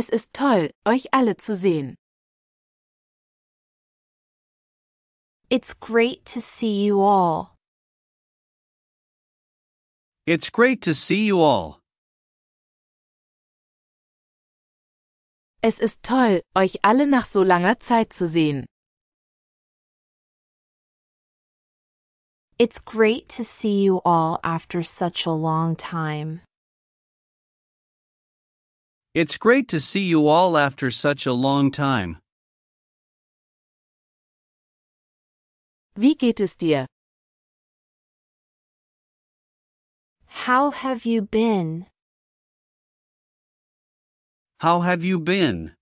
Es ist toll, euch alle zu sehen. It's great to see you all. It's great to see you all. Es ist toll, euch alle nach so langer Zeit zu sehen. It's great to see you all after such a long time. It's great to see you all after such a long time. Wie geht es dir? How have you been? How have you been?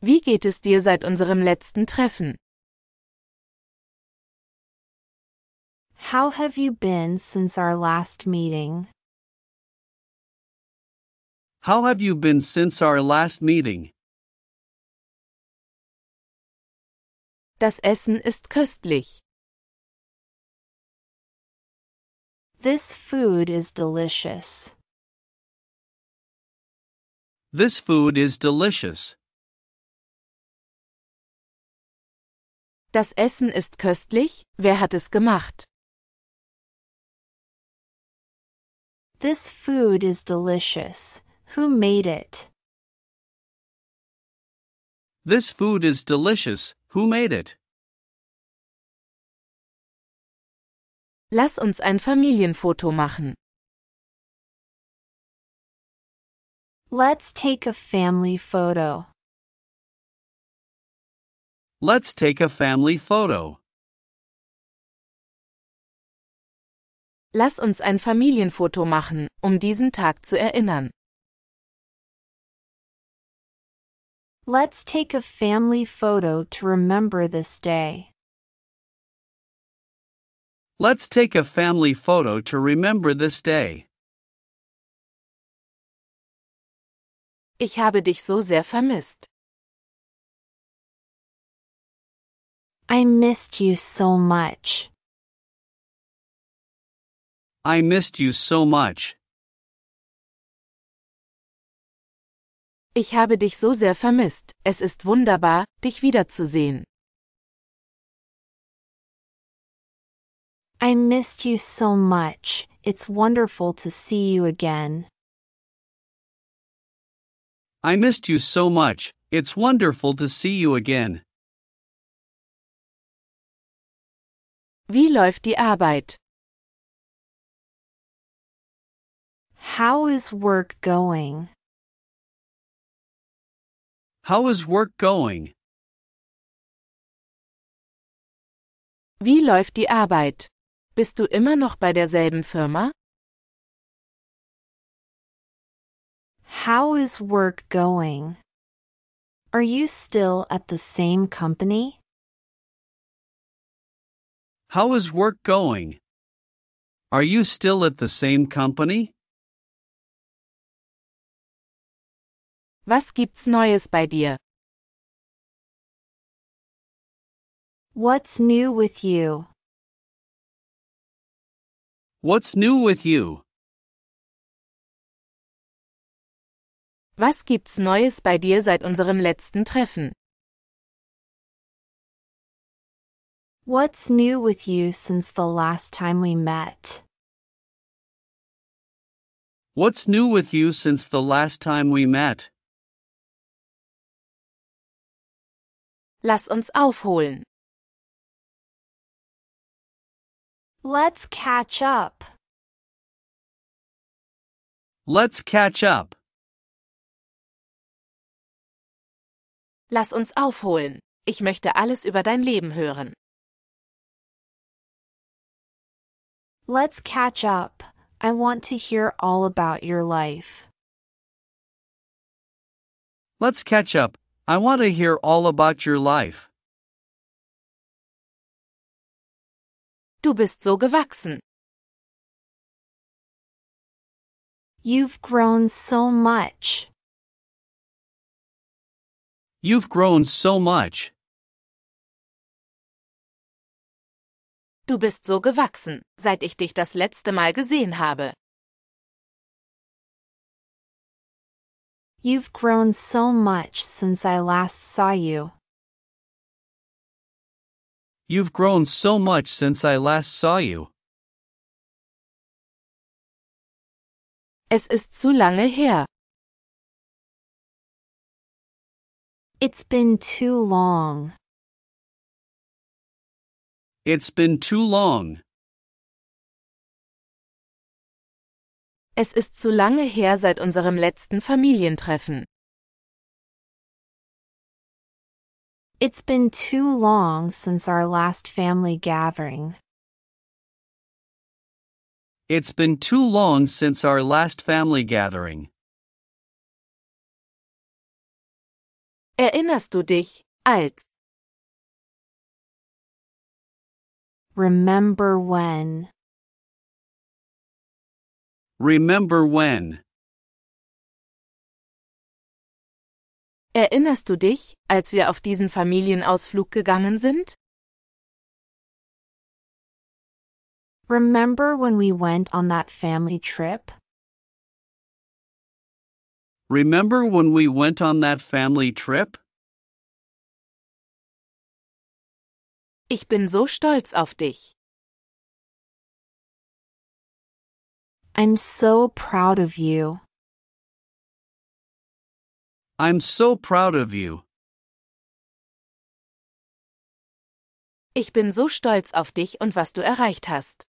Wie geht es dir seit unserem letzten Treffen? How have you been since our last meeting? How have you been since our last meeting? Das Essen ist köstlich. This food is delicious. This food is delicious. Das Essen ist köstlich, wer hat es gemacht? This food is delicious. Who made it? This food is delicious. Who made it? Lass uns ein Familienfoto machen. Let's take a family photo. Let's take a family photo. Lass uns ein Familienfoto machen, um diesen Tag zu erinnern. Let's take a family photo to remember this day. Let's take a family photo to remember this day. Ich habe dich so sehr vermisst. I missed you so much. I missed you so much. Ich habe dich so sehr vermisst. Es ist wunderbar, dich wiederzusehen. I missed you so much. It's wonderful to see you again. I missed you so much. It's wonderful to see you again. Wie läuft die Arbeit? How is work going? How is work going? Wie läuft die Arbeit? Bist du immer noch bei derselben Firma? How is work going? Are you still at the same company? How is work going? Are you still at the same company? Was gibt's Neues bei dir? What's new with you? What's new with you? Was gibt's Neues bei dir seit unserem letzten Treffen? What's new with you since the last time we met? What's new with you since the last time we met? Lass uns aufholen. Let's catch up. Let's catch up. Lass uns aufholen. Ich möchte alles über dein Leben hören. Let's catch up. I want to hear all about your life. Let's catch up. I want to hear all about your life. Du bist so gewachsen. You've grown so much. You've grown so much. Du bist so gewachsen, seit ich dich das letzte Mal gesehen habe. You've grown so much since I last saw you. You've grown so much since I last saw you. Es ist zu lange her. It's been too long. It's been too long. Es ist zu lange her seit unserem letzten Familientreffen. It's been too long since our last family gathering. It's been too long since our last family gathering. Erinnerst du dich, als Remember when. Remember when. Erinnerst du dich, als wir auf diesen Familienausflug gegangen sind? Remember when we went on that family trip? Remember when we went on that family trip? Ich bin so stolz auf dich. I'm so proud of you. I'm so proud of you. Ich bin so stolz auf dich und was du erreicht hast.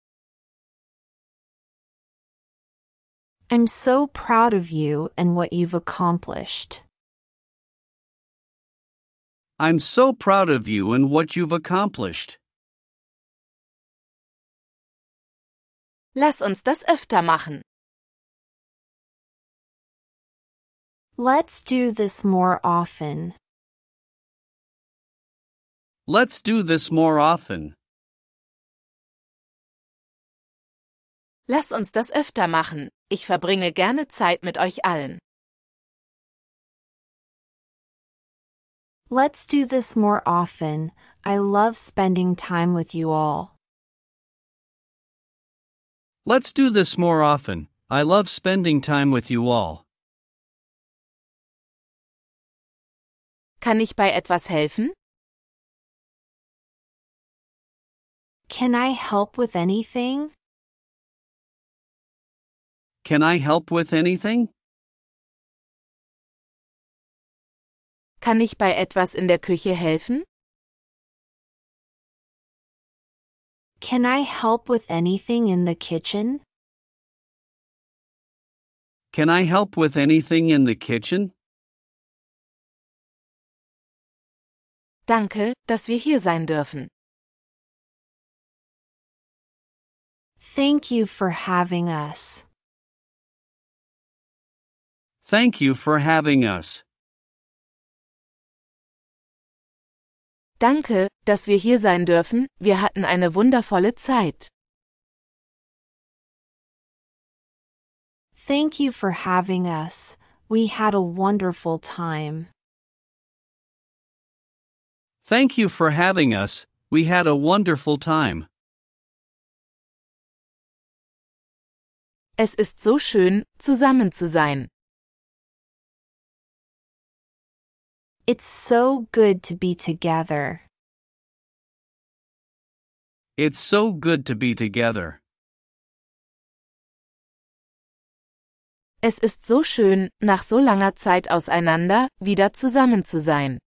I'm so proud of you and what you've accomplished. I'm so proud of you and what you've accomplished. Lass uns das öfter machen. Let's do this more often. Let's do this more often. Lass uns das öfter machen. Ich verbringe gerne Zeit mit euch allen. Let's do this more often. I love spending time with you all. Let's do this more often. I love spending time with you all. Kann ich bei etwas helfen? Can I help with anything? Can I help with anything? Kann ich bei etwas in der Küche helfen? Can I help with anything in the kitchen? Can I help with anything in the kitchen? Danke, dass wir hier sein dürfen. Thank you for having us. Thank you for having us. Danke, dass wir hier sein dürfen, wir hatten eine wundervolle Zeit. Thank you for having us. We had a wonderful time. Thank you for having us. We had a wonderful time. Es ist so schön, zusammen zu sein. It's so good to be together. It's so good to be together. Es ist so schön, nach so langer Zeit auseinander, wieder zusammen zu sein.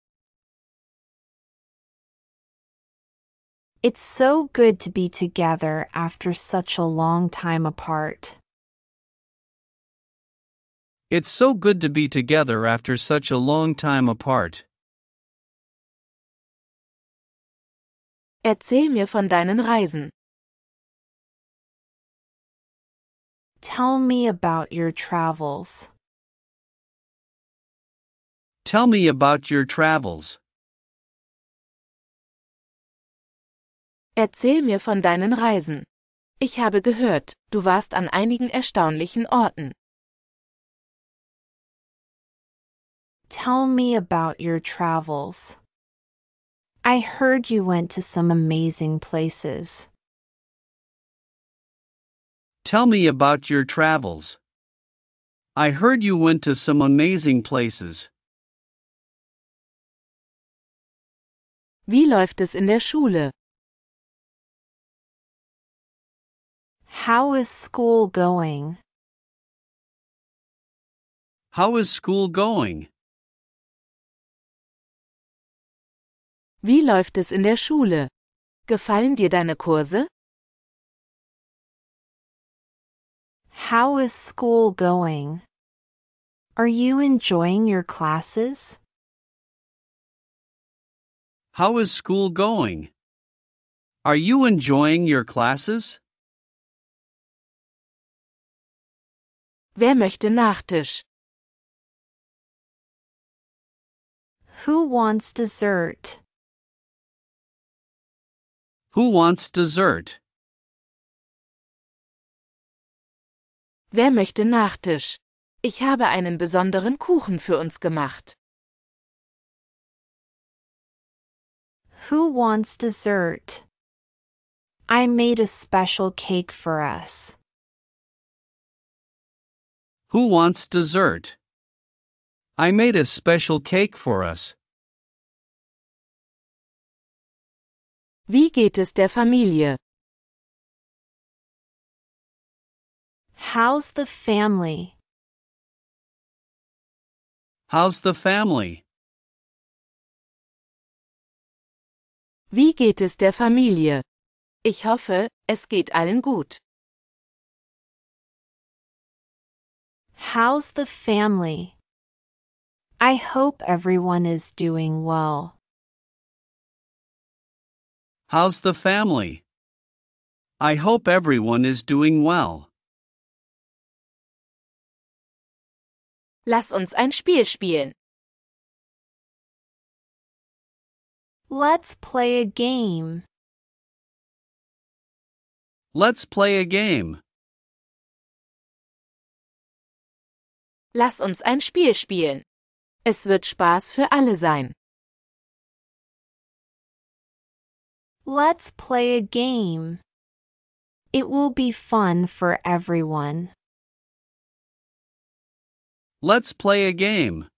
It's so good to be together after such a long time apart. It's so good to be together after such a long time apart. Erzähl mir von deinen Reisen. Tell me about your travels. Tell me about your travels. Erzähl mir von deinen Reisen. Ich habe gehört, du warst an einigen erstaunlichen Orten. Tell me about your travels. I heard you went to some amazing places. Tell me about your travels. I heard you went to some amazing places. Wie läuft es in der Schule? How is school going? How is school going? Wie läuft es in der Schule? Gefallen dir deine Kurse? How is school going? Are you enjoying your classes? How is school going? Are you enjoying your classes? Wer möchte Nachtisch? Who wants dessert? Who wants dessert? Wer möchte Nachtisch? Ich habe einen besonderen Kuchen für uns gemacht. Who wants dessert? I made a special cake for us. Who wants dessert? I made a special cake for us. Wie geht es der Familie? How's the family? How's the family? Wie geht es der Familie? Ich hoffe, es geht allen gut. How's the family? I hope everyone is doing well. How's the family? I hope everyone is doing well. Lass uns ein Spiel spielen. Let's play a game. Let's play a game. Lass uns ein Spiel spielen. Es wird Spaß für alle sein. Let's play a game. It will be fun for everyone. Let's play a game.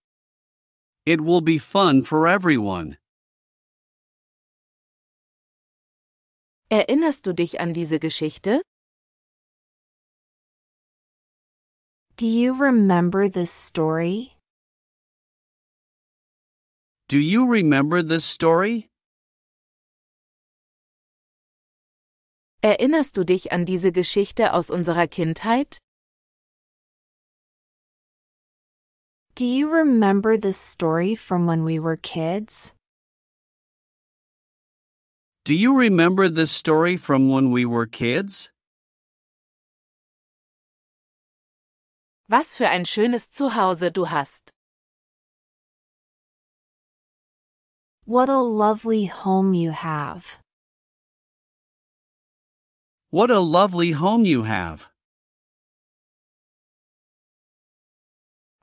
It will be fun for everyone. Erinnerst du dich an diese Geschichte? Do you remember this story? Do you remember this story? Erinnerst du dich an diese Geschichte aus unserer Kindheit? Do you remember this story from when we were kids? Do you remember this story from when we were kids? Was für ein schönes Zuhause du hast. What a lovely home you have. What a lovely home you have.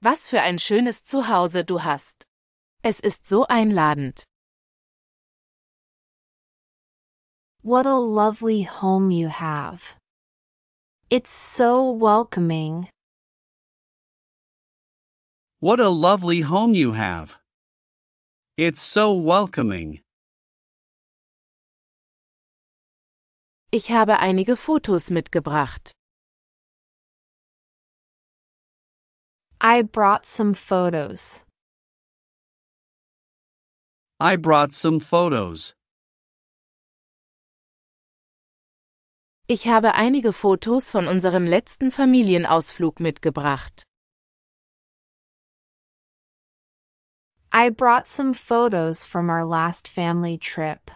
Was für ein schönes Zuhause du hast. Es ist so einladend. What a lovely home you have. It's so welcoming. What a lovely home you have. It's so welcoming. Ich habe einige Fotos mitgebracht. I brought some photos. I brought some photos. Ich habe einige Fotos von unserem letzten Familienausflug mitgebracht. I brought some photos from our last family trip.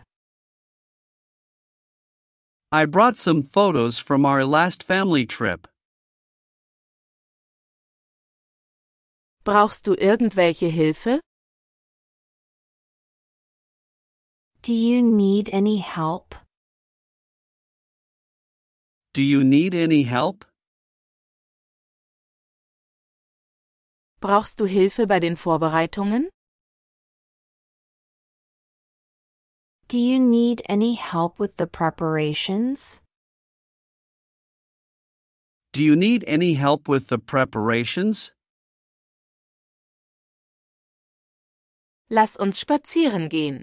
I brought some photos from our last family trip. Brauchst du irgendwelche Hilfe? Do you need any help? Do you need any help? Brauchst du Hilfe bei den Vorbereitungen? Do you need any help with the preparations? Do you need any help with the preparations? Lass uns spazieren gehen.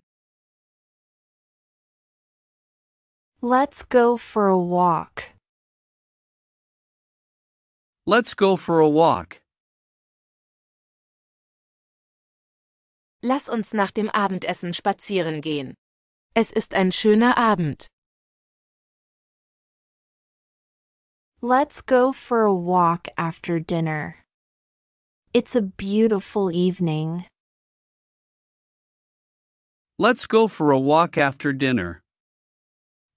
Let's go for a walk. Let's go for a walk. Lass uns nach dem Abendessen spazieren gehen. Es ist ein schöner Abend. Let's go for a walk after dinner. It's a beautiful evening. Let's go for a walk after dinner.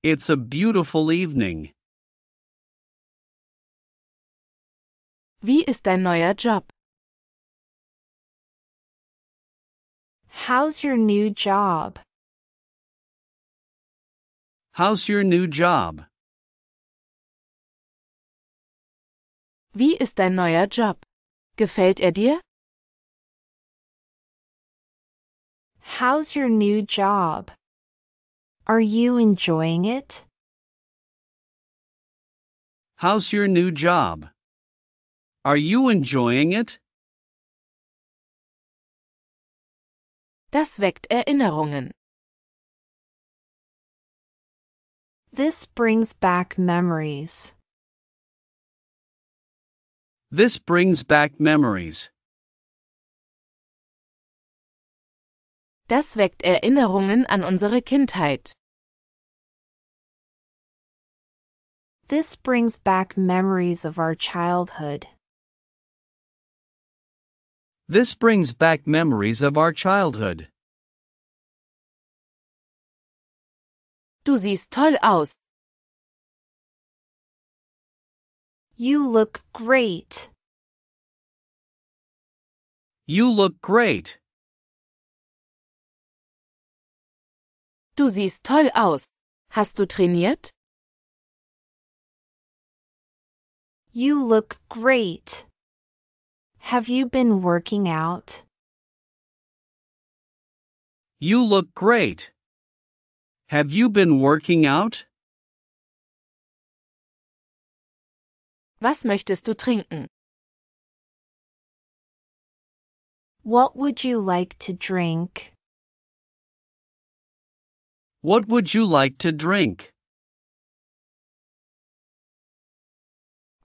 It's a beautiful evening. Wie ist dein neuer Job? How's your new job? How's your new job? Wie ist dein neuer Job? Gefällt er dir? How's your new job? Are you enjoying it? How's your new job? Are you enjoying it? Das weckt Erinnerungen. This brings back memories. This brings back memories. Das weckt Erinnerungen an unsere Kindheit. This brings back memories of our childhood. This brings back memories of our childhood. Du siehst toll aus. You look great. You look great. Du siehst toll aus. Hast du trainiert? You look great. Have you been working out? You look great. Have you been working out? Was möchtest du trinken? What would you like to drink? What would you like to drink?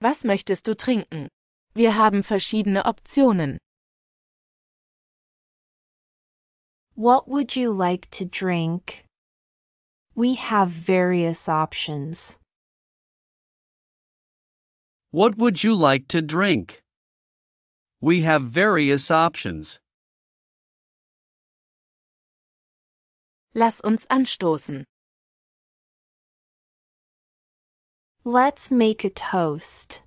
Was möchtest du trinken? Wir haben verschiedene Optionen. What would you like to drink? We have various options. What would you like to drink? We have various options. Lass uns anstoßen. Let's make a toast.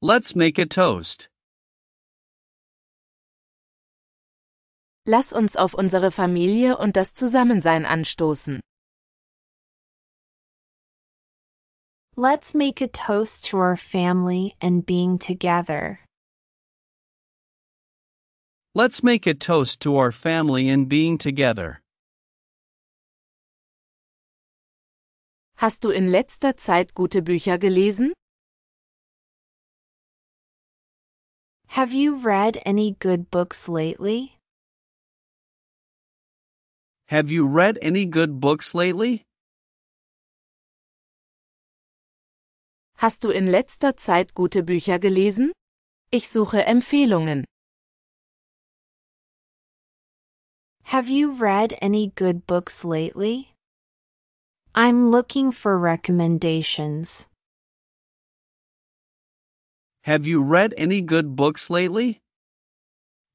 Let's make a toast. Lass uns auf unsere Familie und das Zusammensein anstoßen. Let's make a toast to our family and being together. Let's make a toast to our family and being together. Hast du in letzter Zeit gute Bücher gelesen? Have you read any good books lately? Have you read any good books lately? Hast du in letzter Zeit gute Bücher gelesen? Ich suche Empfehlungen. Have you read any good books lately? I'm looking for recommendations. Have you read any good books lately?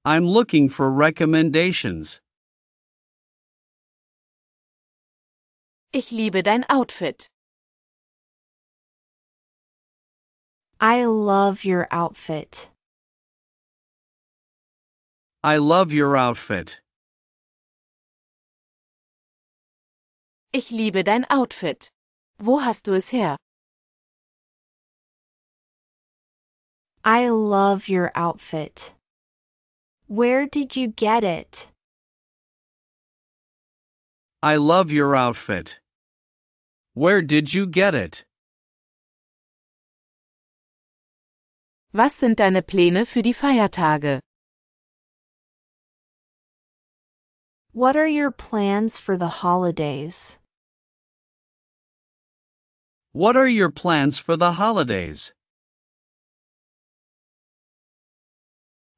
I'm looking for recommendations. Ich liebe dein Outfit. I love your outfit. I love your outfit. Ich liebe dein Outfit. Wo hast du es her? I love your outfit. Where did you get it? I love your outfit. Where did you get it? Was sind deine Pläne für die Feiertage? What are your plans for the holidays? What are your plans for the holidays?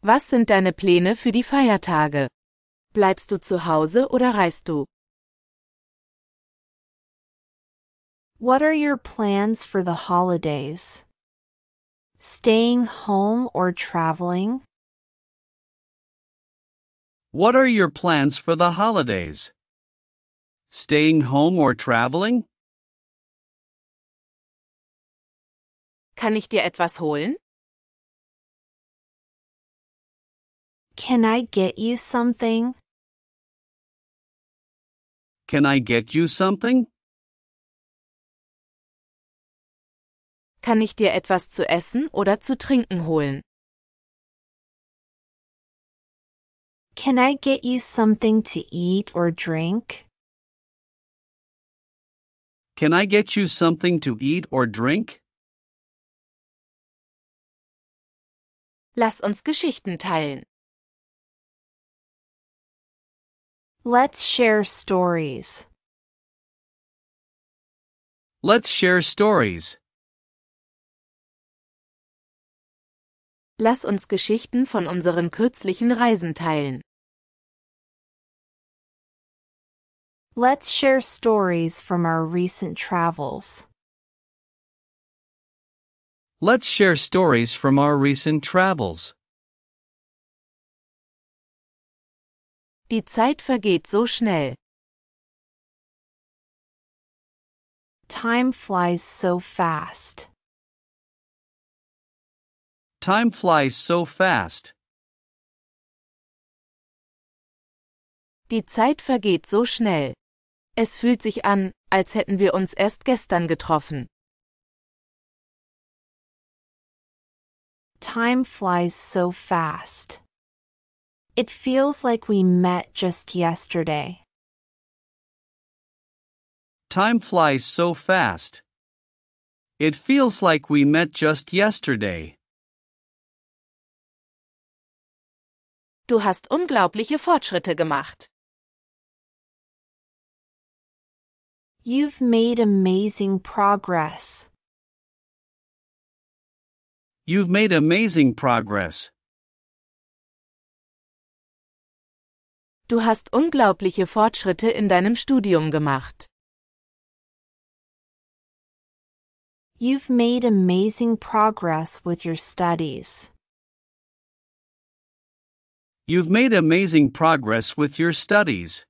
Was sind deine Pläne für die Feiertage? Bleibst du zu Hause oder reist du? What are your plans for the holidays? Staying home or traveling? What are your plans for the holidays? Staying home or traveling? Kann ich dir etwas holen? Can I get you something? Can I get you something? Kann ich dir etwas zu essen oder zu trinken holen? Can I get you something to eat or drink? Can I get you something to eat or drink? Lass uns Geschichten teilen. Let's share stories. Let's share stories. Lass uns Geschichten von unseren kürzlichen Reisen teilen. Let's share stories from our recent travels. Let's share stories from our recent travels. Die Zeit vergeht so schnell. Time flies so fast. Time flies so fast. Die Zeit vergeht so schnell. Es fühlt sich an, als hätten wir uns erst gestern getroffen. Time flies so fast. It feels like we met just yesterday. Time flies so fast. It feels like we met just yesterday. Du hast unglaubliche Fortschritte gemacht. You've made amazing progress. You've made amazing progress. Du hast unglaubliche Fortschritte in deinem Studium gemacht. You've made amazing progress with your studies. You've made amazing progress with your studies.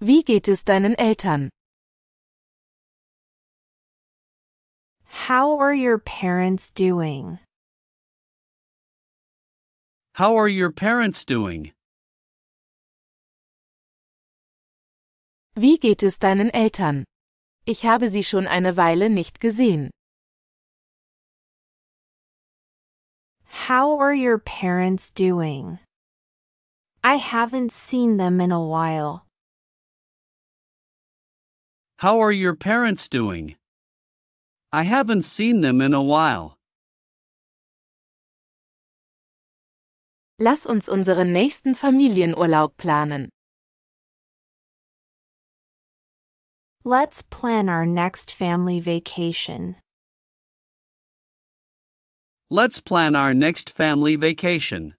Wie geht es deinen Eltern? How are your parents doing? How are your parents doing? Wie geht es deinen Eltern? Ich habe sie schon eine Weile nicht gesehen. How are your parents doing? I haven't seen them in a while. How are your parents doing? I haven't seen them in a while. Lass uns unseren nächsten Familienurlaub planen. Let's plan our next family vacation. Let's plan our next family vacation.